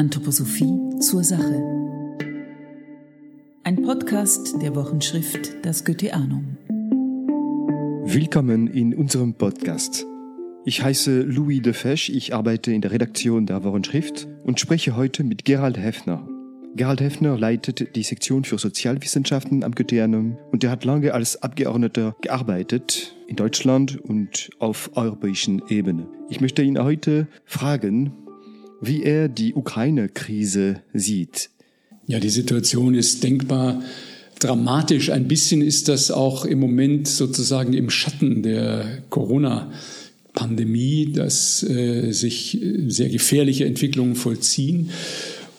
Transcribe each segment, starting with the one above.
Anthroposophie zur Sache. Ein Podcast der Wochenschrift Das Goetheanum. Willkommen in unserem Podcast. Ich heiße Louis de Fesch, ich arbeite in der Redaktion der Wochenschrift und spreche heute mit Gerald Heffner. Gerald Heffner leitet die Sektion für Sozialwissenschaften am Goetheanum und er hat lange als Abgeordneter gearbeitet in Deutschland und auf europäischen Ebene. Ich möchte ihn heute fragen, wie er die Ukraine-Krise sieht. Ja, die Situation ist denkbar dramatisch. Ein bisschen ist das auch im Moment sozusagen im Schatten der Corona. Pandemie, dass äh, sich sehr gefährliche Entwicklungen vollziehen.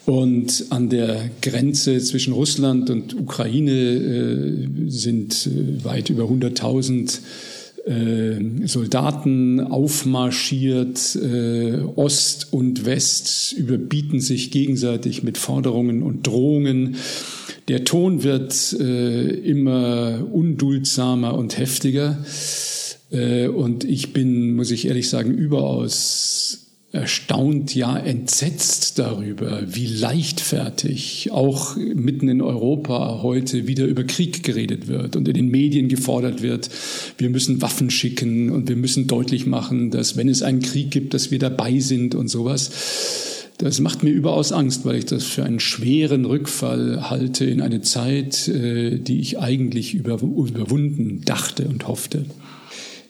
Und an der Grenze zwischen Russland und Ukraine äh, sind äh, weit über 100.000 äh, Soldaten aufmarschiert. Äh, Ost und West überbieten sich gegenseitig mit Forderungen und Drohungen. Der Ton wird äh, immer unduldsamer und heftiger. Äh, und ich bin, muss ich ehrlich sagen, überaus erstaunt, ja entsetzt darüber, wie leichtfertig auch mitten in Europa heute wieder über Krieg geredet wird und in den Medien gefordert wird, wir müssen Waffen schicken und wir müssen deutlich machen, dass wenn es einen Krieg gibt, dass wir dabei sind und sowas. Das macht mir überaus Angst, weil ich das für einen schweren Rückfall halte in eine Zeit, äh, die ich eigentlich überwunden dachte und hoffte.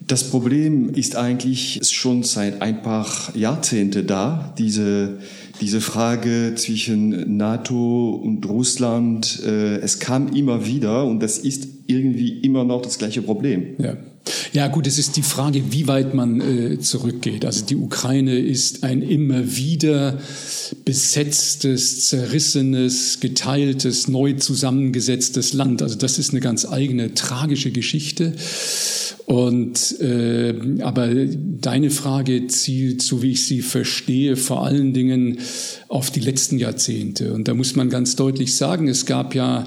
Das Problem ist eigentlich schon seit ein paar Jahrzehnte da, diese, diese Frage zwischen NATO und Russland. Äh, es kam immer wieder und das ist irgendwie immer noch das gleiche Problem. Ja. Ja gut, es ist die Frage, wie weit man äh, zurückgeht. Also die Ukraine ist ein immer wieder besetztes, zerrissenes, geteiltes, neu zusammengesetztes Land. Also das ist eine ganz eigene tragische Geschichte. Und äh, aber deine Frage zielt, so wie ich sie verstehe, vor allen Dingen auf die letzten Jahrzehnte. Und da muss man ganz deutlich sagen, es gab ja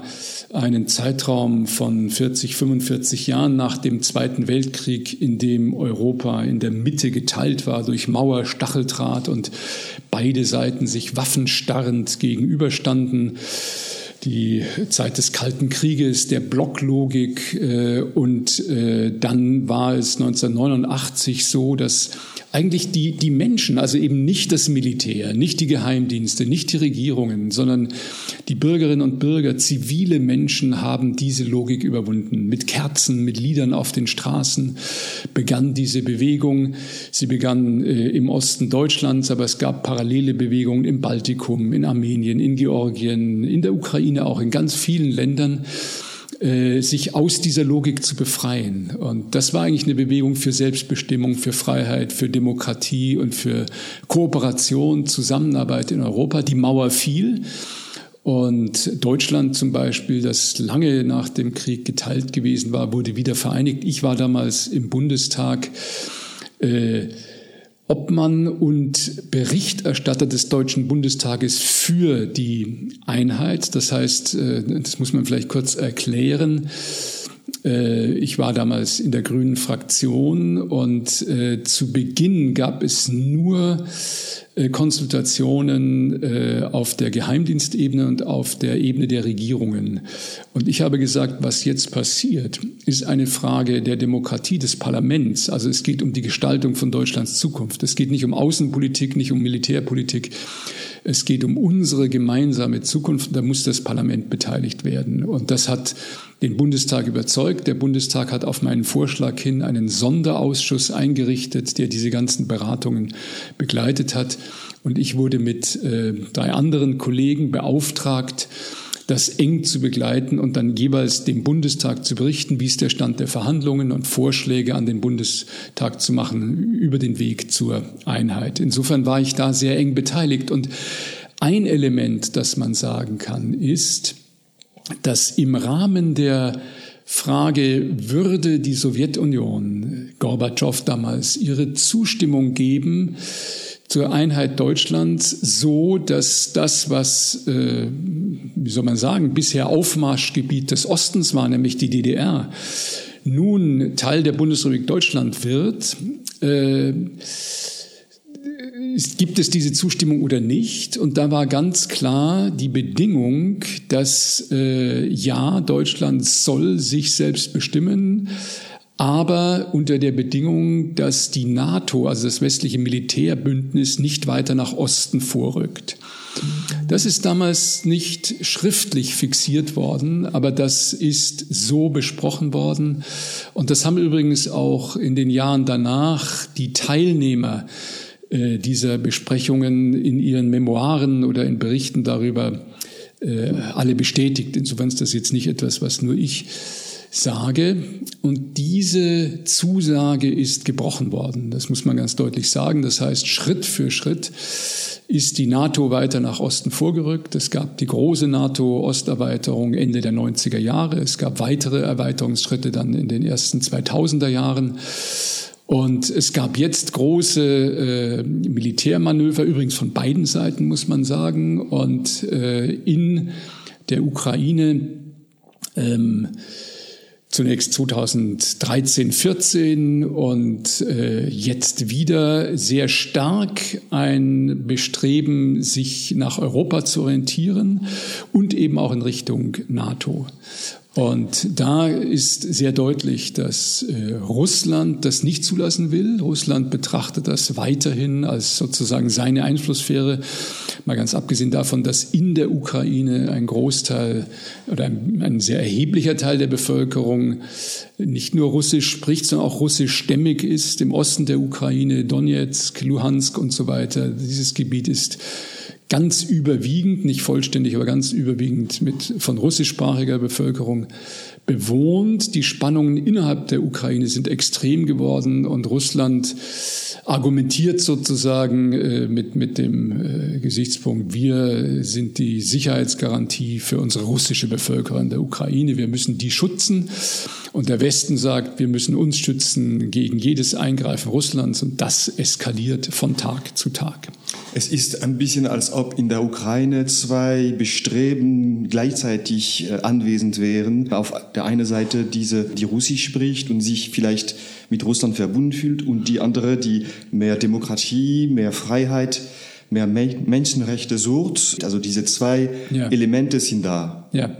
einen Zeitraum von 40, 45 Jahren nach dem Zweiten Weltkrieg, in dem Europa in der Mitte geteilt war durch Mauer, Stacheldraht und beide Seiten sich waffenstarrend gegenüberstanden die Zeit des Kalten Krieges, der Blocklogik äh, und äh, dann war es 1989 so, dass eigentlich die, die Menschen, also eben nicht das Militär, nicht die Geheimdienste, nicht die Regierungen, sondern die Bürgerinnen und Bürger, zivile Menschen haben diese Logik überwunden. Mit Kerzen, mit Liedern auf den Straßen begann diese Bewegung. Sie begann äh, im Osten Deutschlands, aber es gab parallele Bewegungen im Baltikum, in Armenien, in Georgien, in der Ukraine auch, in ganz vielen Ländern. Äh, sich aus dieser Logik zu befreien. Und das war eigentlich eine Bewegung für Selbstbestimmung, für Freiheit, für Demokratie und für Kooperation, Zusammenarbeit in Europa. Die Mauer fiel. Und Deutschland zum Beispiel, das lange nach dem Krieg geteilt gewesen war, wurde wieder vereinigt. Ich war damals im Bundestag. Äh, Obmann und Berichterstatter des Deutschen Bundestages für die Einheit. Das heißt, äh, das muss man vielleicht kurz erklären. Äh, ich war damals in der grünen Fraktion und äh, zu Beginn gab es nur äh, Konsultationen äh, auf der Geheimdienstebene und auf der Ebene der Regierungen. Und ich habe gesagt, was jetzt passiert, ist eine Frage der Demokratie des Parlaments. Also es geht um die Gestaltung von Deutschlands Zukunft. Es geht nicht um Außenpolitik, nicht um Militärpolitik. Es geht um unsere gemeinsame Zukunft. Da muss das Parlament beteiligt werden. Und das hat den Bundestag überzeugt. Der Bundestag hat auf meinen Vorschlag hin einen Sonderausschuss eingerichtet, der diese ganzen Beratungen begleitet hat. Und ich wurde mit äh, drei anderen Kollegen beauftragt, das eng zu begleiten und dann jeweils dem Bundestag zu berichten, wie ist der Stand der Verhandlungen und Vorschläge an den Bundestag zu machen über den Weg zur Einheit. Insofern war ich da sehr eng beteiligt und ein Element, das man sagen kann, ist, dass im Rahmen der Frage, würde die Sowjetunion, Gorbatschow damals, ihre Zustimmung geben zur Einheit Deutschlands, so dass das, was, äh, wie soll man sagen, bisher Aufmarschgebiet des Ostens war, nämlich die DDR, nun Teil der Bundesrepublik Deutschland wird, äh, gibt es diese Zustimmung oder nicht? Und da war ganz klar die Bedingung, dass äh, ja, Deutschland soll sich selbst bestimmen, aber unter der Bedingung, dass die NATO, also das westliche Militärbündnis, nicht weiter nach Osten vorrückt. Das ist damals nicht schriftlich fixiert worden, aber das ist so besprochen worden. Und das haben übrigens auch in den Jahren danach die Teilnehmer äh, dieser Besprechungen in ihren Memoiren oder in Berichten darüber äh, alle bestätigt. Insofern ist das jetzt nicht etwas, was nur ich sage. Und diese Zusage ist gebrochen worden. Das muss man ganz deutlich sagen. Das heißt, Schritt für Schritt ist die NATO weiter nach Osten vorgerückt. Es gab die große NATO-Osterweiterung Ende der 90er Jahre. Es gab weitere Erweiterungsschritte dann in den ersten 2000er Jahren. Und es gab jetzt große äh, Militärmanöver, übrigens von beiden Seiten, muss man sagen. Und äh, in der Ukraine ähm, zunächst 2013, 14 und äh, jetzt wieder sehr stark ein Bestreben, sich nach Europa zu orientieren und eben auch in Richtung NATO. Und da ist sehr deutlich, dass äh, Russland das nicht zulassen will. Russland betrachtet das weiterhin als sozusagen seine Einflusssphäre. Mal ganz abgesehen davon, dass in der Ukraine ein Großteil oder ein, sehr erheblicher Teil der Bevölkerung nicht nur Russisch spricht, sondern auch russischstämmig ist. Im Osten der Ukraine, Donetsk, Luhansk und so weiter. Dieses Gebiet ist ganz überwiegend, nicht vollständig, aber ganz überwiegend mit von russischsprachiger Bevölkerung bewohnt. Die Spannungen innerhalb der Ukraine sind extrem geworden und Russland argumentiert sozusagen äh, mit, mit dem äh, Gesichtspunkt, wir sind die Sicherheitsgarantie für unsere russische Bevölkerung in der Ukraine, wir müssen die schützen. Und der Westen sagt, wir müssen uns schützen gegen jedes Eingreifen Russlands und das eskaliert von Tag zu Tag. Es ist ein bisschen, als ob in der Ukraine zwei Bestreben gleichzeitig äh, anwesend wären. Auf der einen Seite diese, die Russisch spricht und sich vielleicht mit Russland verbunden fühlt und die andere, die mehr Demokratie, mehr Freiheit, mehr Menschenrechte sucht. Also diese zwei ja. Elemente sind da. Ja.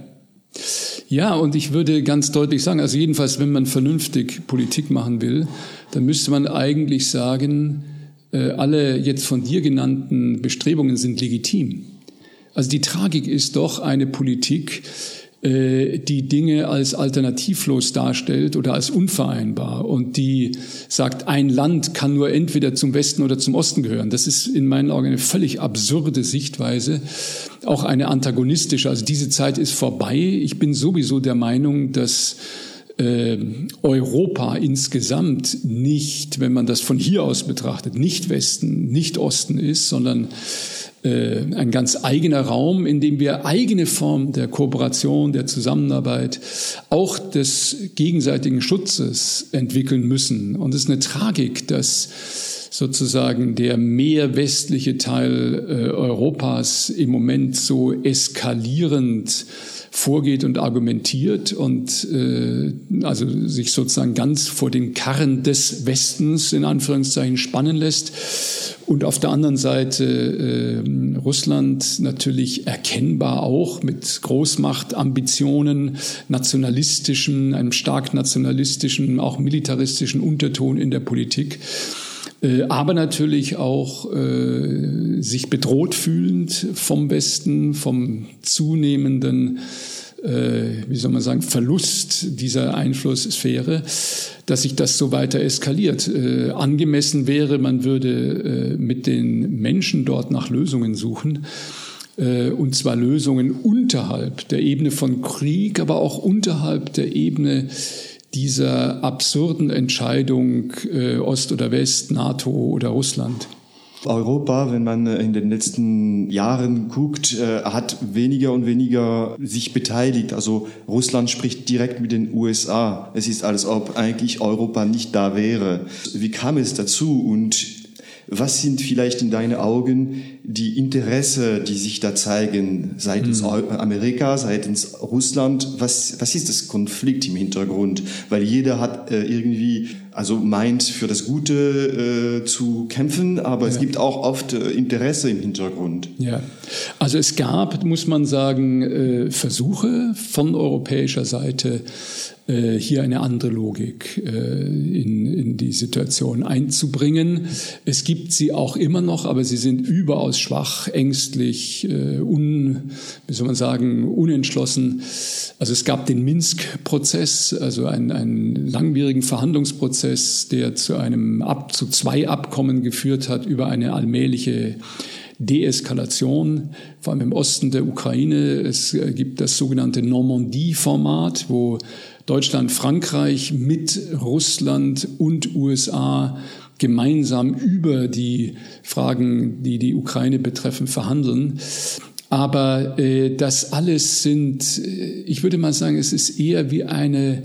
Ja, und ich würde ganz deutlich sagen, also jedenfalls, wenn man vernünftig Politik machen will, dann müsste man eigentlich sagen, alle jetzt von dir genannten Bestrebungen sind legitim. Also die Tragik ist doch eine Politik, äh, die Dinge als alternativlos darstellt oder als unvereinbar und die sagt, ein Land kann nur entweder zum Westen oder zum Osten gehören. Das ist in meinen Augen eine völlig absurde Sichtweise, auch eine antagonistische. Also diese Zeit ist vorbei. Ich bin sowieso der Meinung, dass äh, Europa insgesamt nicht, wenn man das von hier aus betrachtet, nicht Westen, nicht Osten ist, sondern äh, ein ganz eigener Raum, in dem wir eigene Formen der Kooperation, der Zusammenarbeit, auch des gegenseitigen Schutzes entwickeln müssen. Und es ist eine Tragik, dass sozusagen der mehr westliche Teil äh, Europas im Moment so eskalierend vorgeht und argumentiert und äh, also sich sozusagen ganz vor den Karren des Westens in Anführungszeichen spannen lässt und auf der anderen Seite äh, Russland natürlich erkennbar auch mit Großmachtambitionen, nationalistischen, einem stark nationalistischen, auch militaristischen Unterton in der Politik. Äh, aber natürlich auch äh, sich bedroht fühlend vom Westen, vom zunehmenden, äh, wie soll man sagen, Verlust dieser Einflusssphäre, dass sich das so weiter eskaliert. Äh, angemessen wäre, man würde äh, mit den Menschen dort nach Lösungen suchen äh, und zwar Lösungen unterhalb der Ebene von Krieg, aber auch unterhalb der Ebene dieser absurden Entscheidung äh, Ost oder West, NATO oder Russland? Europa, wenn man äh, in den letzten Jahren guckt, äh, hat weniger und weniger sich beteiligt. Also Russland spricht direkt mit den USA. Es ist, als ob eigentlich Europa nicht da wäre. Wie kam es dazu und was sind vielleicht in deinen Augen die Interesse, die sich da zeigen, seitens mhm. Amerika, seitens Russland? Was, was ist das Konflikt im Hintergrund? Weil jeder hat äh, irgendwie also meint für das Gute äh, zu kämpfen, aber ja. es gibt auch oft äh, Interesse im Hintergrund. Ja, also es gab, muss man sagen, äh, Versuche von europäischer Seite, äh, hier eine andere Logik äh, in, in die Situation einzubringen. Es gibt sie auch immer noch, aber sie sind überaus schwach, ängstlich, äh, un, wie soll man sagen, unentschlossen. Also es gab den Minsk-Prozess, also einen, einen langwierigen Verhandlungsprozess, der zu einem Ab, zu zwei Abkommen geführt hat über eine allmähliche Deeskalation, vor allem im Osten der Ukraine. Es gibt das sogenannte Normandie-Format, wo Deutschland, Frankreich mit Russland und USA gemeinsam über die Fragen, die die Ukraine betreffen, verhandeln. Aber äh, das alles sind, äh, ich würde mal sagen, es ist eher wie eine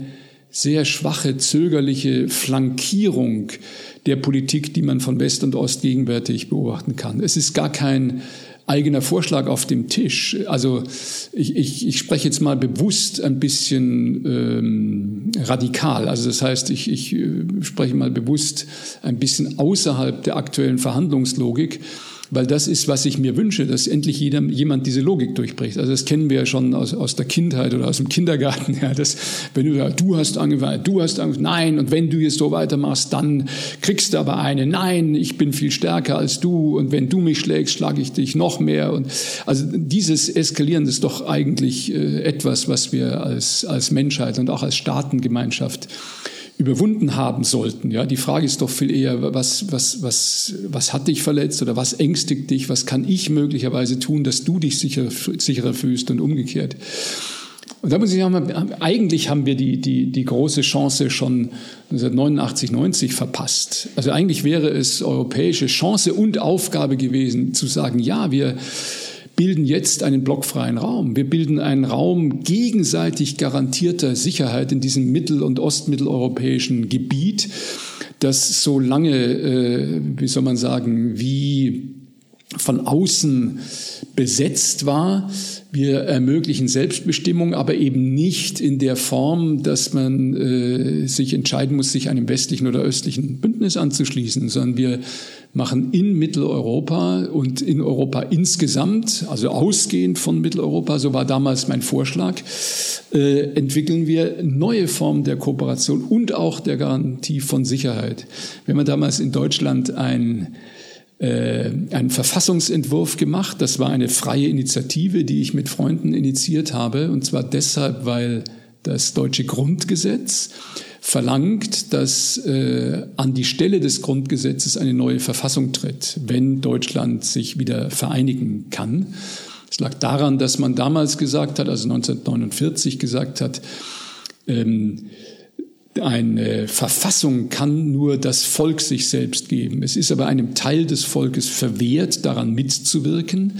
sehr schwache, zögerliche Flankierung der Politik, die man von West und Ost gegenwärtig beobachten kann. Es ist gar kein eigener Vorschlag auf dem Tisch. Also ich, ich, ich spreche jetzt mal bewusst ein bisschen ähm, radikal. Also das heißt, ich, ich äh, spreche mal bewusst ein bisschen außerhalb der aktuellen Verhandlungslogik weil das ist, was ich mir wünsche, dass endlich jeder, jemand diese Logik durchbricht. Also das kennen wir ja schon aus, aus der Kindheit oder aus dem Kindergarten. Ja, dass, wenn du sagst, du hast angefangen, du hast angefangen, nein, und wenn du jetzt so weitermachst, dann kriegst du aber eine, nein, ich bin viel stärker als du und wenn du mich schlägst, schlage ich dich noch mehr. Und also dieses Eskalieren ist doch eigentlich äh, etwas, was wir als, als Menschheit und auch als Staatengemeinschaft überwunden haben sollten. Ja, die Frage ist doch viel eher, was, was, was, was hat dich verletzt oder was ängstigt dich? Was kann ich möglicherweise tun, dass du dich sicher, sicherer fühlst und umgekehrt? Und da muss ich sagen, eigentlich haben wir die, die, die große Chance schon 1989, 90 verpasst. Also eigentlich wäre es europäische Chance und Aufgabe gewesen, zu sagen, ja, wir, bilden jetzt einen blockfreien Raum. Wir bilden einen Raum gegenseitig garantierter Sicherheit in diesem mittel- und ostmitteleuropäischen Gebiet, das so lange, äh, wie soll man sagen, wie von außen besetzt war. Wir ermöglichen Selbstbestimmung, aber eben nicht in der Form, dass man äh, sich entscheiden muss, sich einem westlichen oder östlichen Bündnis anzuschließen, sondern wir machen in Mitteleuropa und in Europa insgesamt, also ausgehend von Mitteleuropa, so war damals mein Vorschlag, äh, entwickeln wir neue Formen der Kooperation und auch der Garantie von Sicherheit. Wir haben damals in Deutschland ein äh, einen Verfassungsentwurf gemacht. Das war eine freie Initiative, die ich mit Freunden initiiert habe. Und zwar deshalb, weil das deutsche Grundgesetz verlangt, dass äh, an die Stelle des Grundgesetzes eine neue Verfassung tritt, wenn Deutschland sich wieder vereinigen kann. Es lag daran, dass man damals gesagt hat, also 1949 gesagt hat, ähm, eine Verfassung kann nur das Volk sich selbst geben. Es ist aber einem Teil des Volkes verwehrt, daran mitzuwirken.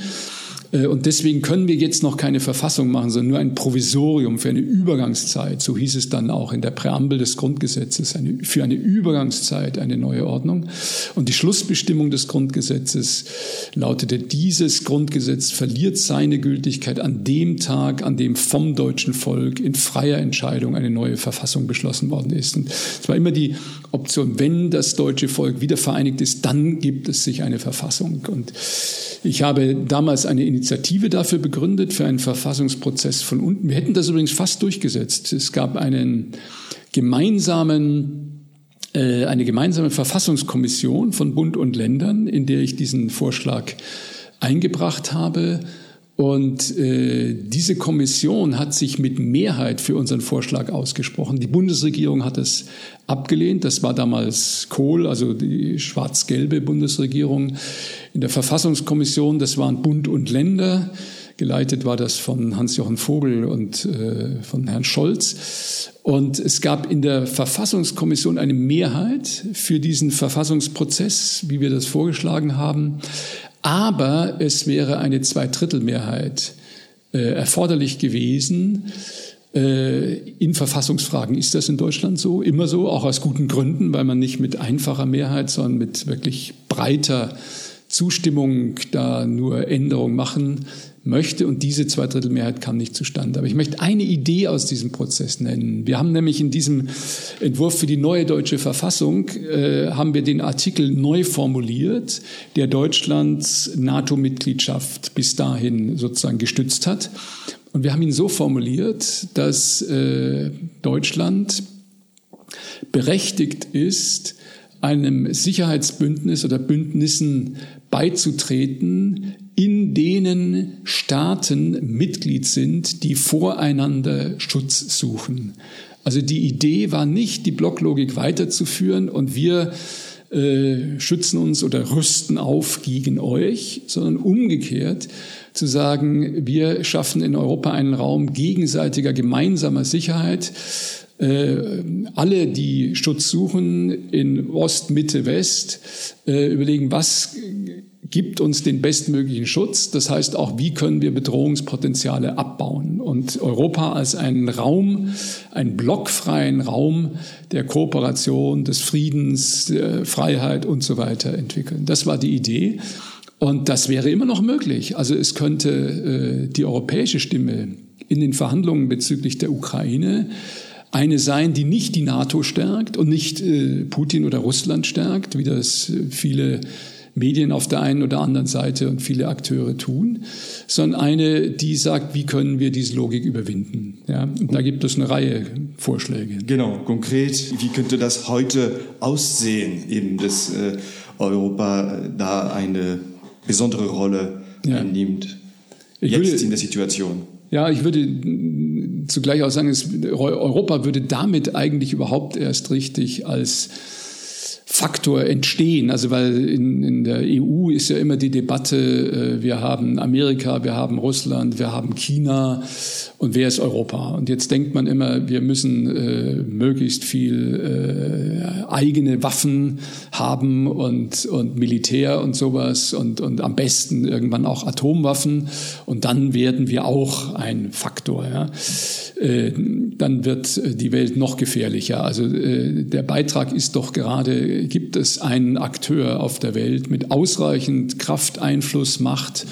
Äh, und deswegen können wir jetzt noch keine Verfassung machen, sondern nur ein Provisorium für eine Übergangszeit. So hieß es dann auch in der Präambel des Grundgesetzes, eine, für eine Übergangszeit eine neue Ordnung. Und die Schlussbestimmung des Grundgesetzes lautete, dieses Grundgesetz verliert seine Gültigkeit an dem Tag, an dem vom deutschen Volk in freier Entscheidung eine neue Verfassung beschlossen worden ist. Und es war immer die Option, wenn das deutsche Volk wieder vereinigt ist, dann gibt es sich eine Verfassung. Und ich habe damals eine Initiative dafür begründet, für einen Verfassungsprozess von unten. Wir hätten das übrigens fast durchgesetzt. Es gab einen gemeinsamen äh, eine gemeinsame Verfassungskommission von Bund und Ländern, in der ich diesen Vorschlag eingebracht habe. Und äh, diese Kommission hat sich mit Mehrheit für unseren Vorschlag ausgesprochen. Die Bundesregierung hat es abgelehnt. Das war damals Kohl, also die schwarz-gelbe Bundesregierung. In der Verfassungskommission, das waren Bund und Länder. Geleitet war das von Hans-Jochen Vogel und äh, von Herrn Scholz. Und es gab in der Verfassungskommission eine Mehrheit für diesen Verfassungsprozess, wie wir das vorgeschlagen haben. Aber es wäre eine Zweidrittelmehrheit äh, erforderlich gewesen. Äh, in Verfassungsfragen ist das in Deutschland so, immer so, auch aus guten Gründen, weil man nicht mit einfacher Mehrheit, sondern mit wirklich breiter Zustimmung da nur Änderungen machen möchte und diese Zweidrittelmehrheit kam nicht zustande. Aber ich möchte eine Idee aus diesem Prozess nennen. Wir haben nämlich in diesem Entwurf für die neue deutsche Verfassung äh, haben wir den Artikel neu formuliert, der Deutschlands NATO-Mitgliedschaft bis dahin sozusagen gestützt hat. Und wir haben ihn so formuliert, dass äh, Deutschland berechtigt ist, einem Sicherheitsbündnis oder Bündnissen beizutreten, in denen Staaten Mitglied sind, die voreinander Schutz suchen. Also die Idee war nicht, die Blocklogik weiterzuführen und wir äh, schützen uns oder rüsten auf gegen euch, sondern umgekehrt zu sagen, wir schaffen in Europa einen Raum gegenseitiger gemeinsamer Sicherheit, äh, alle, die Schutz suchen in Ost, Mitte, West, äh, überlegen, was gibt uns den bestmöglichen Schutz. Das heißt auch, wie können wir Bedrohungspotenziale abbauen und Europa als einen Raum, einen blockfreien Raum der Kooperation, des Friedens, der Freiheit und so weiter entwickeln. Das war die Idee. Und das wäre immer noch möglich. Also es könnte äh, die europäische Stimme in den Verhandlungen bezüglich der Ukraine eine sein, die nicht die NATO stärkt und nicht äh, Putin oder Russland stärkt, wie das viele Medien auf der einen oder anderen Seite und viele Akteure tun, sondern eine, die sagt, wie können wir diese Logik überwinden. Ja, und da gibt es eine Reihe Vorschläge. Genau, konkret, wie könnte das heute aussehen, eben dass äh, Europa da eine besondere Rolle ja. einnimmt, jetzt würde, in der Situation? Ja, ich würde zugleich auch sagen, es, Europa würde damit eigentlich überhaupt erst richtig als Faktor entstehen. Also weil in, in der EU ist ja immer die Debatte, äh, wir haben Amerika, wir haben Russland, wir haben China und wer ist Europa? Und jetzt denkt man immer, wir müssen äh, möglichst viel äh, eigene Waffen haben und, und Militär und sowas und, und am besten irgendwann auch Atomwaffen und dann werden wir auch ein Faktor. Ja? Äh, dann wird die Welt noch gefährlicher. Also äh, der Beitrag ist doch gerade gibt es einen Akteur auf der Welt mit ausreichend Kraft, Einfluss, Macht,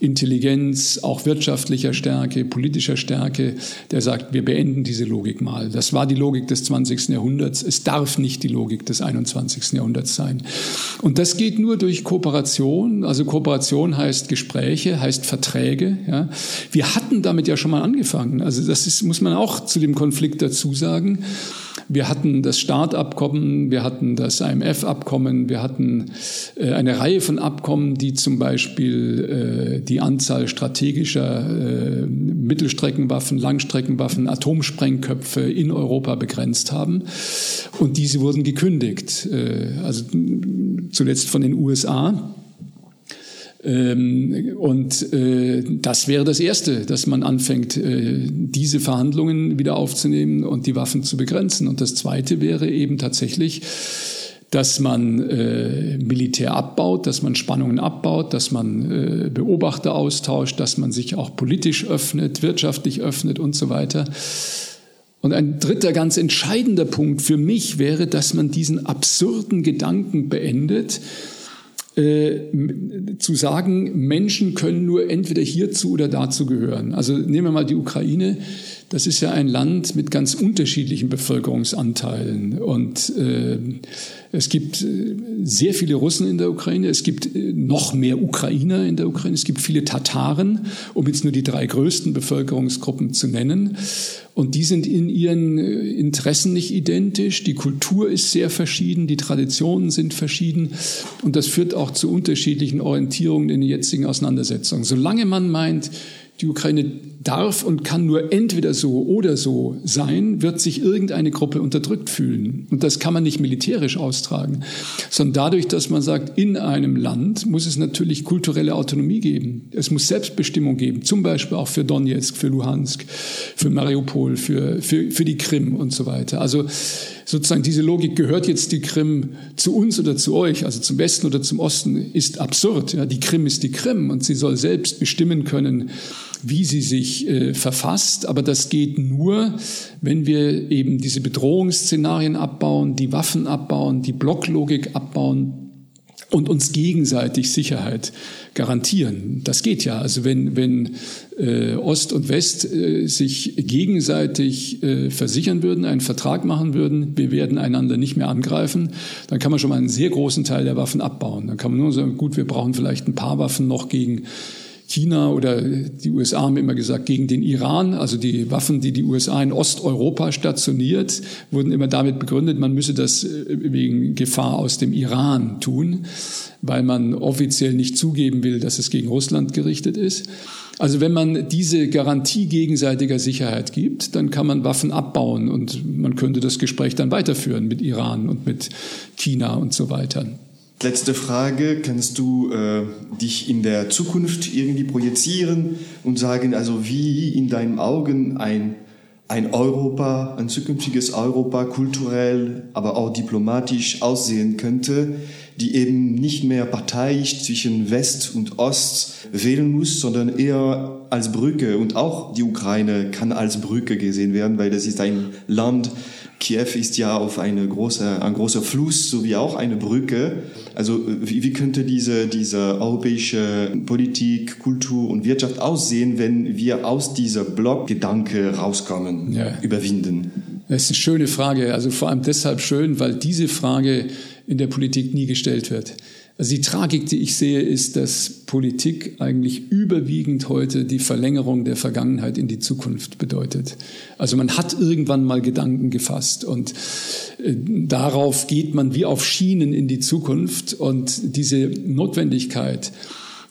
Intelligenz, auch wirtschaftlicher Stärke, politischer Stärke, der sagt, wir beenden diese Logik mal. Das war die Logik des 20. Jahrhunderts. Es darf nicht die Logik des 21. Jahrhunderts sein. Und das geht nur durch Kooperation. Also Kooperation heißt Gespräche, heißt Verträge. Ja. Wir hatten damit ja schon mal angefangen. Also das ist, muss man auch zu dem Konflikt dazu sagen. Wir hatten das Startabkommen, wir hatten das IMF-Abkommen, wir hatten äh, eine Reihe von Abkommen, die zum Beispiel äh, die Anzahl strategischer äh, Mittelstreckenwaffen, Langstreckenwaffen, Atomsprengköpfe in Europa begrenzt haben. Und diese wurden gekündigt, äh, also zuletzt von den USA. Ähm, und äh, das wäre das Erste, dass man anfängt, äh, diese Verhandlungen wieder aufzunehmen und die Waffen zu begrenzen. Und das Zweite wäre eben tatsächlich, dass man äh, Militär abbaut, dass man Spannungen abbaut, dass man äh, Beobachter austauscht, dass man sich auch politisch öffnet, wirtschaftlich öffnet und so weiter. Und ein dritter ganz entscheidender Punkt für mich wäre, dass man diesen absurden Gedanken beendet, äh, zu sagen, Menschen können nur entweder hierzu oder dazu gehören. Also nehmen wir mal die Ukraine. Das ist ja ein Land mit ganz unterschiedlichen Bevölkerungsanteilen. Und äh, es gibt äh, sehr viele Russen in der Ukraine, es gibt äh, noch mehr Ukrainer in der Ukraine, es gibt viele Tataren, um jetzt nur die drei größten Bevölkerungsgruppen zu nennen. Und die sind in ihren äh, Interessen nicht identisch, die Kultur ist sehr verschieden, die Traditionen sind verschieden und das führt auch zu unterschiedlichen Orientierungen in den jetzigen Auseinandersetzungen. Solange man meint, die Ukraine darf und kann nur entweder so oder so sein, wird sich irgendeine Gruppe unterdrückt fühlen. Und das kann man nicht militärisch austragen, sondern dadurch, dass man sagt, in einem Land muss es natürlich kulturelle Autonomie geben. Es muss Selbstbestimmung geben, zum Beispiel auch für Donetsk, für Luhansk, für Mariupol, für, für, für die Krim und so weiter. Also sozusagen diese Logik, gehört jetzt die Krim zu uns oder zu euch, also zum Westen oder zum Osten, ist absurd. Ja, die Krim ist die Krim und sie soll selbst bestimmen können, wie sie sich äh, verfasst. Aber das geht nur, wenn wir eben diese Bedrohungsszenarien abbauen, die Waffen abbauen, die Blocklogik abbauen und uns gegenseitig Sicherheit garantieren. Das geht ja. Also wenn, wenn äh, Ost und West äh, sich gegenseitig äh, versichern würden, einen Vertrag machen würden, wir werden einander nicht mehr angreifen, dann kann man schon mal einen sehr großen Teil der Waffen abbauen. Dann kann man nur sagen, gut, wir brauchen vielleicht ein paar Waffen noch gegen China oder die USA haben immer gesagt, gegen den Iran, also die Waffen, die die USA in Osteuropa stationiert, wurden immer damit begründet, man müsse das äh, wegen Gefahr aus dem Iran tun, weil man offiziell nicht zugeben will, dass es gegen Russland gerichtet ist. Also wenn man diese Garantie gegenseitiger Sicherheit gibt, dann kann man Waffen abbauen und man könnte das Gespräch dann weiterführen mit Iran und mit China und so weiter. Letzte Frage, kannst du äh, dich in der Zukunft irgendwie projizieren und sagen, also wie in deinen Augen ein, ein Europa, ein zukünftiges Europa kulturell, aber auch diplomatisch aussehen könnte, die eben nicht mehr parteiisch zwischen West und Ost wählen muss, sondern eher als Brücke. Und auch die Ukraine kann als Brücke gesehen werden, weil das ist ein Land, Kiew ist ja auf eine große, ein großer Fluss sowie auch eine Brücke. Also wie, wie könnte diese, diese europäische Politik, Kultur und Wirtschaft aussehen, wenn wir aus dieser Blockgedanke rauskommen, ja. überwinden? Das ist eine schöne Frage. Also vor allem deshalb schön, weil diese Frage in der Politik nie gestellt wird. Also die Tragik, die ich sehe, ist, dass Politik eigentlich überwiegend heute die Verlängerung der Vergangenheit in die Zukunft bedeutet. Also man hat irgendwann mal Gedanken gefasst und äh, darauf geht man wie auf Schienen in die Zukunft und diese Notwendigkeit,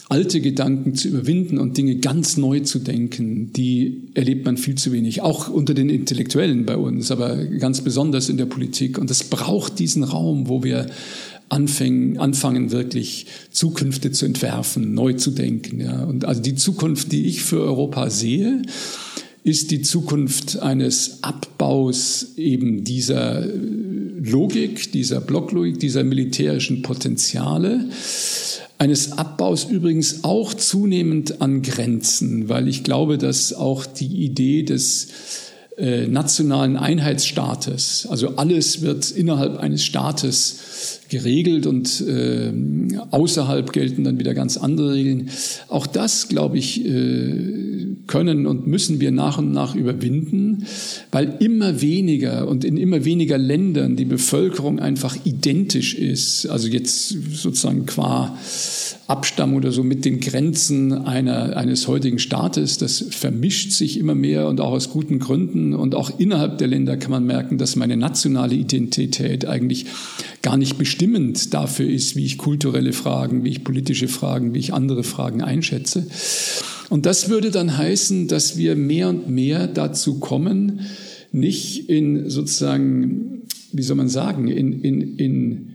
alte Gedanken zu überwinden und Dinge ganz neu zu denken, die erlebt man viel zu wenig. Auch unter den Intellektuellen bei uns, aber ganz besonders in der Politik. Und es braucht diesen Raum, wo wir anfangen, anfangen wirklich Zukünfte zu entwerfen, neu zu denken. Ja. Und also die Zukunft, die ich für Europa sehe, ist die Zukunft eines Abbaus eben dieser Logik, dieser Blocklogik, dieser militärischen Potenziale, eines Abbaus übrigens auch zunehmend an Grenzen, weil ich glaube, dass auch die Idee des äh, nationalen Einheitsstaates. Also alles wird innerhalb eines Staates geregelt und äh, außerhalb gelten dann wieder ganz andere Regeln. Auch das, glaube ich, äh, können und müssen wir nach und nach überwinden, weil immer weniger und in immer weniger Ländern die Bevölkerung einfach identisch ist. Also jetzt sozusagen qua Abstammung oder so mit den Grenzen einer, eines heutigen Staates. Das vermischt sich immer mehr und auch aus guten Gründen. Und auch innerhalb der Länder kann man merken, dass meine nationale Identität eigentlich gar nicht bestimmend dafür ist, wie ich kulturelle Fragen, wie ich politische Fragen, wie ich andere Fragen einschätze. Und das würde dann heißen, dass wir mehr und mehr dazu kommen, nicht in sozusagen, wie soll man sagen, in, in, in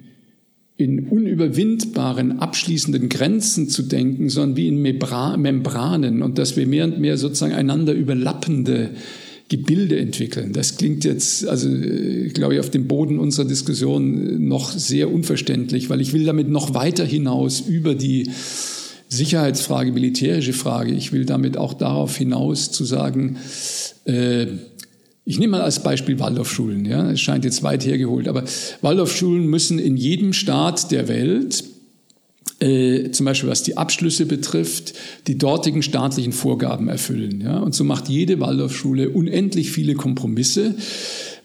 in unüberwindbaren, abschließenden Grenzen zu denken, sondern wie in Membranen und dass wir mehr und mehr sozusagen einander überlappende Gebilde entwickeln. Das klingt jetzt, also glaube ich, auf dem Boden unserer Diskussion noch sehr unverständlich, weil ich will damit noch weiter hinaus über die Sicherheitsfrage, militärische Frage. Ich will damit auch darauf hinaus zu sagen, äh, ich nehme mal als Beispiel Waldorfschulen. Ja, es scheint jetzt weit hergeholt, aber Waldorfschulen müssen in jedem Staat der Welt äh, zum Beispiel was die Abschlüsse betrifft, die dortigen staatlichen Vorgaben erfüllen. Ja? Und so macht jede Waldorfschule unendlich viele Kompromisse,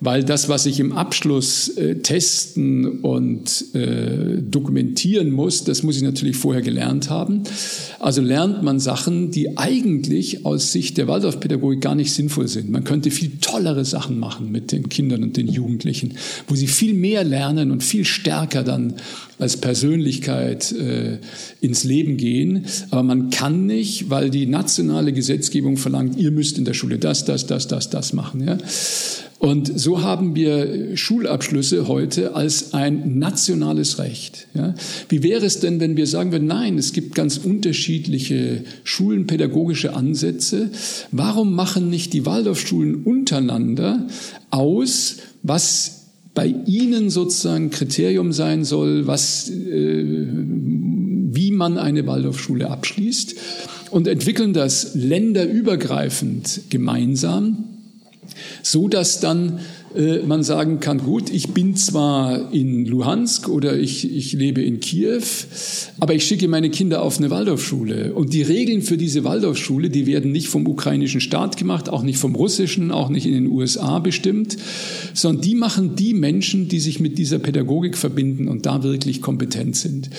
weil das, was ich im Abschluss äh, testen und äh, dokumentieren muss, das muss ich natürlich vorher gelernt haben. Also lernt man Sachen, die eigentlich aus Sicht der Waldorfpädagogik gar nicht sinnvoll sind. Man könnte viel tollere Sachen machen mit den Kindern und den Jugendlichen, wo sie viel mehr lernen und viel stärker dann als Persönlichkeit äh, ins Leben gehen. Aber man kann nicht, weil die nationale Gesetzgebung verlangt, ihr müsst in der Schule das, das, das, das, das machen. Ja? Und so haben wir Schulabschlüsse heute als ein nationales Recht. Ja? Wie wäre es denn, wenn wir sagen würden, nein, es gibt ganz unterschiedliche schulenpädagogische Ansätze. Warum machen nicht die Waldorfschulen untereinander aus, was bei Ihnen sozusagen Kriterium sein soll, was, äh, wie man eine Waldorfschule abschließt und entwickeln das länderübergreifend gemeinsam so dass dann äh, man sagen kann, gut, ich bin zwar in Luhansk oder ich, ich lebe in Kiew, aber ich schicke meine Kinder auf eine Waldorfschule. Und die Regeln für diese Waldorfschule, die werden nicht vom ukrainischen Staat gemacht, auch nicht vom russischen, auch nicht in den USA bestimmt, sondern die machen die Menschen, die sich mit dieser Pädagogik verbinden und da wirklich kompetent sind.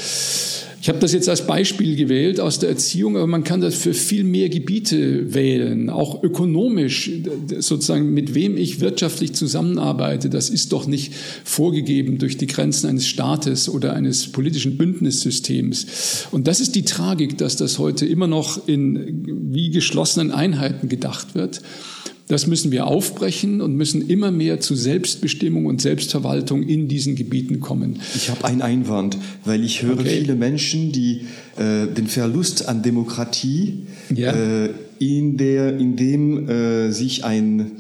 Ich habe das jetzt als Beispiel gewählt aus der Erziehung, aber man kann das für viel mehr Gebiete wählen, auch ökonomisch, sozusagen mit wem ich wirtschaftlich zusammenarbeite. Das ist doch nicht vorgegeben durch die Grenzen eines Staates oder eines politischen Bündnissystems. Und das ist die Tragik, dass das heute immer noch in wie geschlossenen Einheiten gedacht wird. Das müssen wir aufbrechen und müssen immer mehr zu Selbstbestimmung und Selbstverwaltung in diesen Gebieten kommen. Ich habe einen Einwand, weil ich höre okay. viele Menschen, die äh, den Verlust an Demokratie, ja. äh, in, der, in dem äh, sich ein,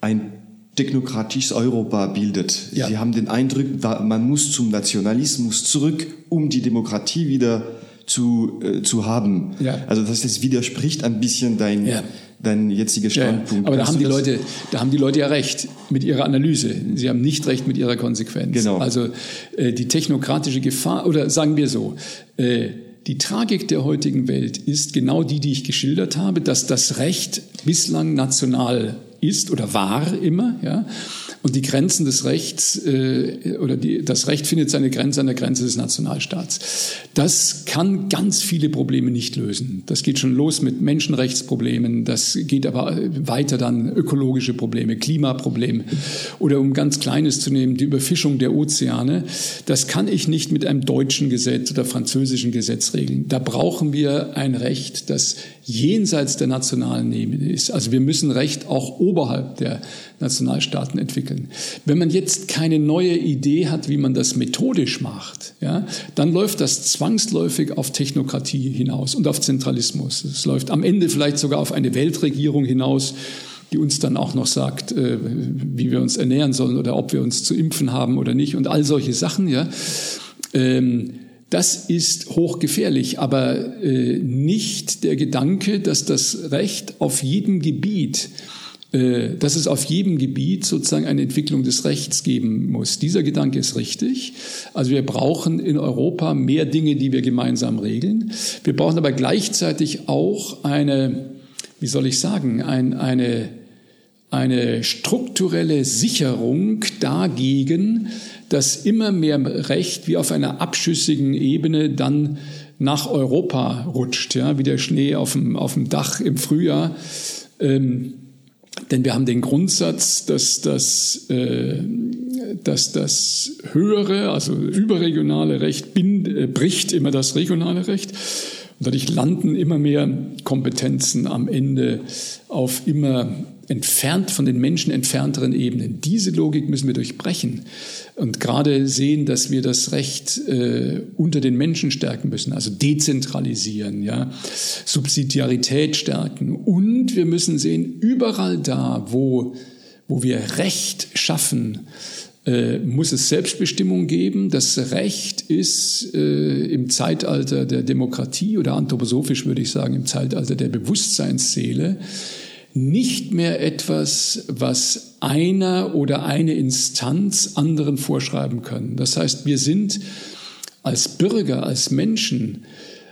ein technokratisches Europa bildet. Ja. Sie haben den Eindruck, man muss zum Nationalismus zurück, um die Demokratie wieder zu, äh, zu haben. Ja. Also das, das widerspricht ein bisschen dein, ja dein jetziger Standpunkt. Ja, aber da haben die Leute, da haben die Leute ja recht mit ihrer Analyse. Sie haben nicht recht mit ihrer Konsequenz. Genau. Also äh, die technokratische Gefahr oder sagen wir so. Äh, die Tragik der heutigen Welt ist genau die, die ich geschildert habe, dass das Recht bislang national ist oder war immer, ja, und die Grenzen des Rechts äh, oder die, das Recht findet seine Grenze an der Grenze des Nationalstaats. Das kann ganz viele Probleme nicht lösen. Das geht schon los mit Menschenrechtsproblemen, das geht aber weiter dann ökologische Probleme, Klimaprobleme oder um ganz Kleines zu nehmen, die Überfischung der Ozeane. Das kann ich nicht mit einem deutschen Gesetz oder französischen Gesetz regeln. Da brauchen wir ein Recht, das jenseits der nationalen Ebene ist. Also wir müssen Recht auch oberhalb der Nationalstaaten entwickeln. Wenn man jetzt keine neue Idee hat, wie man das methodisch macht, ja, dann läuft das zwangsläufig auf Technokratie hinaus und auf Zentralismus. Es läuft am Ende vielleicht sogar auf eine Weltregierung hinaus, die uns dann auch noch sagt, äh, wie wir uns ernähren sollen oder ob wir uns zu impfen haben oder nicht und all solche Sachen. Ja. Ähm, das ist hochgefährlich, aber äh, nicht der Gedanke, dass das Recht auf jedem Gebiet äh, dass es auf jedem Gebiet sozusagen eine Entwicklung des Rechts geben muss. Dieser Gedanke ist richtig. Also wir brauchen in Europa mehr Dinge, die wir gemeinsam regeln. Wir brauchen aber gleichzeitig auch eine, wie soll ich sagen, ein, eine, eine strukturelle Sicherung dagegen, dass immer mehr Recht wie auf einer abschüssigen Ebene dann nach Europa rutscht, ja, wie der Schnee auf dem, auf dem Dach im Frühjahr. Ähm, denn wir haben den Grundsatz, dass das, äh, dass das höhere, also überregionale Recht bind, äh, bricht immer das regionale Recht. Und dadurch landen immer mehr Kompetenzen am Ende auf immer entfernt von den Menschen entfernteren Ebenen. Diese Logik müssen wir durchbrechen und gerade sehen, dass wir das Recht äh, unter den Menschen stärken müssen, also dezentralisieren, ja, Subsidiarität stärken und wir müssen sehen, überall da, wo wo wir Recht schaffen, äh, muss es Selbstbestimmung geben. Das Recht ist äh, im Zeitalter der Demokratie oder anthroposophisch würde ich sagen, im Zeitalter der Bewusstseinsseele nicht mehr etwas, was einer oder eine Instanz anderen vorschreiben können. Das heißt, wir sind als Bürger, als Menschen,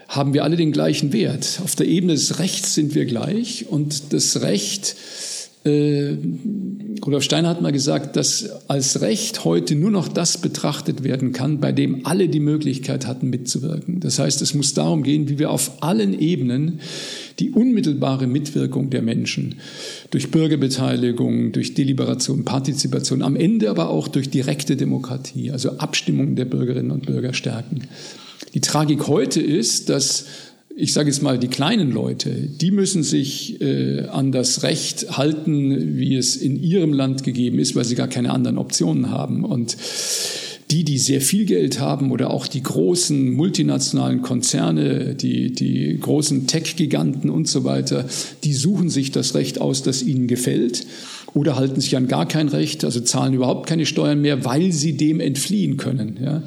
haben wir alle den gleichen Wert. Auf der Ebene des Rechts sind wir gleich und das Recht äh, Rudolf Steiner hat mal gesagt, dass als Recht heute nur noch das betrachtet werden kann, bei dem alle die Möglichkeit hatten, mitzuwirken. Das heißt, es muss darum gehen, wie wir auf allen Ebenen die unmittelbare Mitwirkung der Menschen durch Bürgerbeteiligung, durch Deliberation, Partizipation, am Ende aber auch durch direkte Demokratie, also Abstimmung der Bürgerinnen und Bürger stärken. Die Tragik heute ist, dass ich sage jetzt mal, die kleinen Leute, die müssen sich äh, an das Recht halten, wie es in ihrem Land gegeben ist, weil sie gar keine anderen Optionen haben. Und die, die sehr viel Geld haben oder auch die großen multinationalen Konzerne, die, die großen Tech-Giganten und so weiter, die suchen sich das Recht aus, das ihnen gefällt oder halten sich an gar kein Recht, also zahlen überhaupt keine Steuern mehr, weil sie dem entfliehen können. Ja.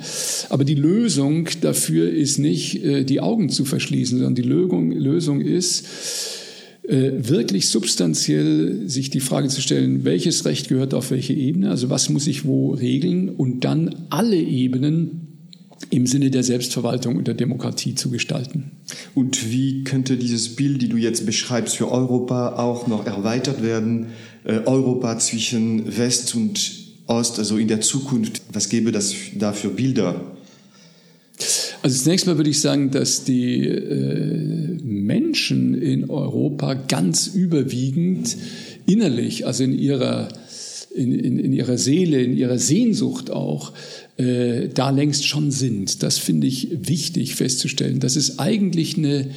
Aber die Lösung dafür ist nicht, äh, die Augen zu verschließen, sondern die Lösung, ist, wirklich substanziell sich die Frage zu stellen, welches Recht gehört auf welche Ebene, also was muss ich wo regeln und dann alle Ebenen im Sinne der Selbstverwaltung und der Demokratie zu gestalten. Und wie könnte dieses Bild, die du jetzt beschreibst, für Europa auch noch erweitert werden? Äh, Europa zwischen West und Ost, also in der Zukunft, was gäbe das da für Bilder? Also zunächst mal würde ich sagen, dass die äh, Menschen in Europa ganz überwiegend innerlich, also in ihrer, in, in, in ihrer Seele, in ihrer Sehnsucht auch, äh, da längst schon sind. Das finde ich wichtig festzustellen. Das ist eigentlich eine,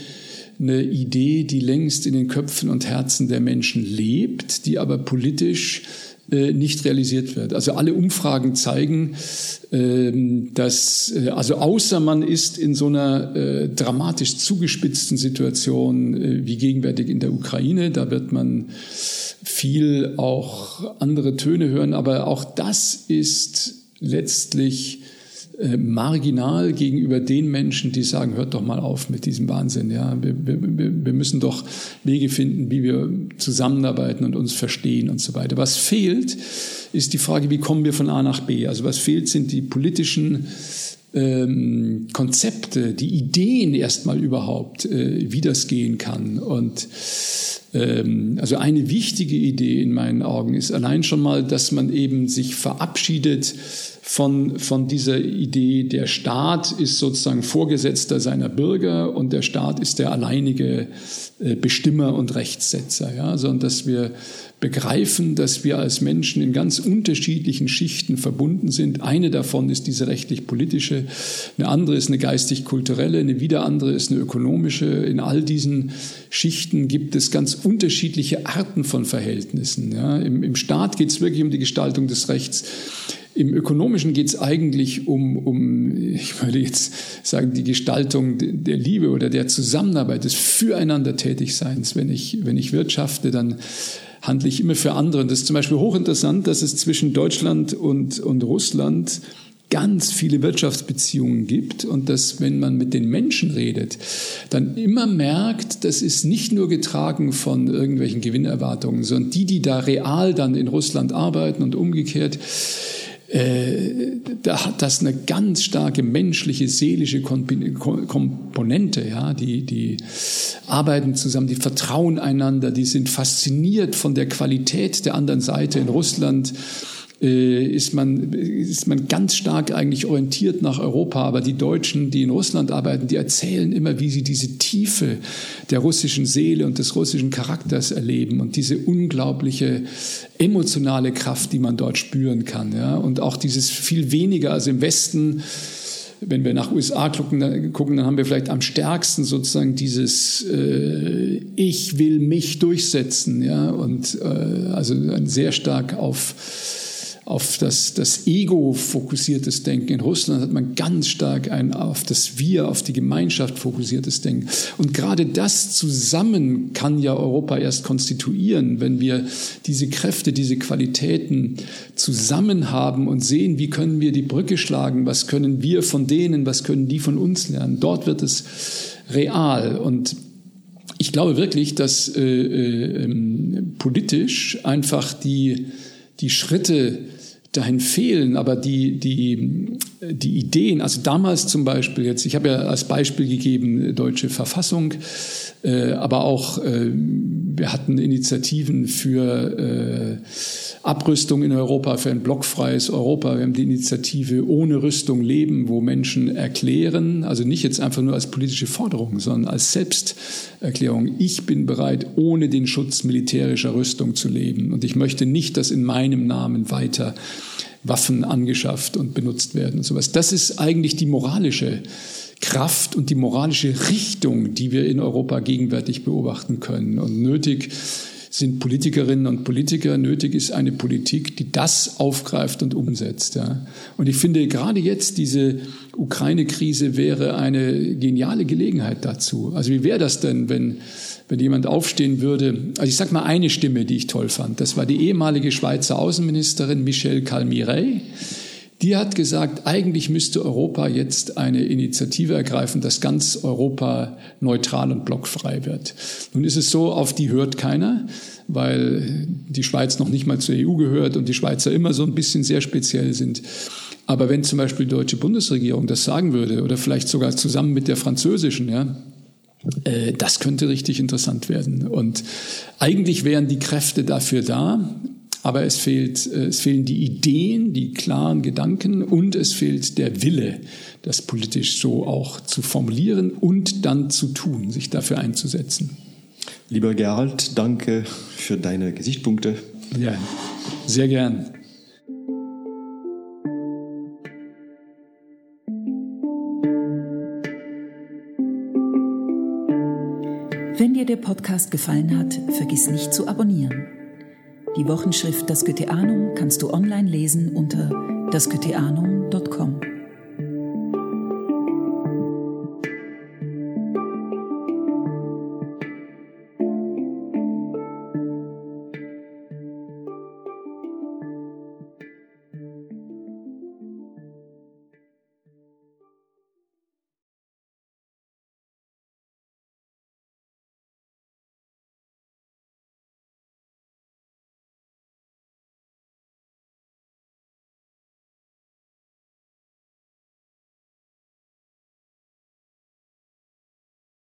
eine Idee, die längst in den Köpfen und Herzen der Menschen lebt, die aber politisch nicht realisiert wird. Also alle Umfragen zeigen, ähm, dass, äh, also außer man ist in so einer äh, dramatisch zugespitzten Situation wie gegenwärtig in der Ukraine, da wird man viel auch andere Töne hören, aber auch das ist letztlich äh, marginal gegenüber den Menschen, die sagen, hört doch mal auf mit diesem Wahnsinn. Ja, wir, wir, wir müssen doch Wege finden, wie wir zusammenarbeiten und uns verstehen und so weiter. Was fehlt, ist die Frage, wie kommen wir von A nach B? Also was fehlt, sind die politischen ähm, Konzepte, die Ideen erstmal überhaupt, äh, wie das gehen kann. Und ähm, also eine wichtige Idee in meinen Augen ist allein schon mal, dass man eben sich verabschiedet von, von dieser Idee, der Staat ist sozusagen Vorgesetzter seiner Bürger und der Staat ist der alleinige äh, Bestimmer und Rechtssetzer, ja, sondern dass wir begreifen, dass wir als Menschen in ganz unterschiedlichen Schichten verbunden sind. Eine davon ist diese rechtlich-politische, eine andere ist eine geistig-kulturelle, eine wieder andere ist eine ökonomische. In all diesen Schichten gibt es ganz unterschiedliche Arten von Verhältnissen. Ja. Im, Im Staat geht es wirklich um die Gestaltung des Rechts. Im Ökonomischen geht es eigentlich um, um, ich würde jetzt sagen, die Gestaltung der Liebe oder der Zusammenarbeit, des Füreinander Tätigseins. Wenn ich, wenn ich wirtschafte, dann handle ich immer für andere. Und das ist zum Beispiel hochinteressant, dass es zwischen Deutschland und, und Russland ganz viele Wirtschaftsbeziehungen gibt und dass, wenn man mit den Menschen redet, dann immer merkt, das ist nicht nur getragen von irgendwelchen Gewinnerwartungen, sondern die, die da real dann in Russland arbeiten und umgekehrt, da hat das eine ganz starke menschliche, seelische Komponente. Ja, die, die arbeiten zusammen, die vertrauen einander, die sind fasziniert von der Qualität der anderen Seite in Russland äh, ist man, ist man ganz stark eigentlich orientiert nach Europa. Aber die Deutschen, die in Russland arbeiten, die erzählen immer, wie sie diese Tiefe der russischen Seele und des russischen Charakters erleben und diese unglaubliche emotionale Kraft, die man dort spüren kann. Ja? Und auch dieses viel weniger, also im Westen, wenn wir nach USA gucken, dann, gucken, dann haben wir vielleicht am stärksten sozusagen dieses äh, Ich will mich durchsetzen, ja, und äh, also sehr stark auf auf das, das Ego fokussiertes Denken. In Russland hat man ganz stark ein auf das Wir, auf die Gemeinschaft fokussiertes Denken. Und gerade das zusammen kann ja Europa erst konstituieren, wenn wir diese Kräfte, diese Qualitäten zusammen haben und sehen, wie können wir die Brücke schlagen, was können wir von denen, was können die von uns lernen. Dort wird es real und ich glaube wirklich, dass äh, äh, politisch einfach die, die Schritte dahin fehlen, aber die, die, die Ideen, also damals zum Beispiel jetzt, ich habe ja als Beispiel gegeben, deutsche Verfassung, äh, aber auch äh, wir hatten Initiativen für äh, Abrüstung in Europa, für ein blockfreies Europa. Wir haben die Initiative Ohne Rüstung leben, wo Menschen erklären, also nicht jetzt einfach nur als politische Forderung, sondern als Selbsterklärung, ich bin bereit, ohne den Schutz militärischer Rüstung zu leben. Und ich möchte nicht, dass in meinem Namen weiter Waffen angeschafft und benutzt werden und sowas. Das ist eigentlich die moralische Kraft und die moralische Richtung, die wir in Europa gegenwärtig beobachten können. Und nötig sind Politikerinnen und Politiker, nötig ist eine Politik, die das aufgreift und umsetzt. Ja. Und ich finde, gerade jetzt diese Ukraine-Krise wäre eine geniale Gelegenheit dazu. Also wie wäre das denn, wenn, wenn jemand aufstehen würde? Also ich sage mal eine Stimme, die ich toll fand. Das war die ehemalige Schweizer Außenministerin Michelle Calmiret Die hat gesagt, eigentlich müsste Europa jetzt eine Initiative ergreifen, dass ganz Europa neutral und blockfrei wird. Nun ist es so, auf die hört keiner, weil die Schweiz noch nicht mal zur EU gehört und die Schweizer immer so ein bisschen sehr speziell sind. Aber wenn zum Beispiel die deutsche Bundesregierung das sagen würde oder vielleicht sogar zusammen mit der französischen, ja, äh, das könnte richtig interessant werden. Und eigentlich wären die Kräfte dafür da, aber es, fehlt, äh, es fehlen die Ideen, die klaren Gedanken und es fehlt der Wille, das politisch so auch zu formulieren und dann zu tun, sich dafür einzusetzen. Lieber Gerald, danke für deine Gesichtspunkte. Ja, sehr gern. Wenn dir der Podcast gefallen hat, vergiss nicht zu abonnieren. Die Wochenschrift Das Goetheanum kannst du online lesen unter dasgoetheanum.com.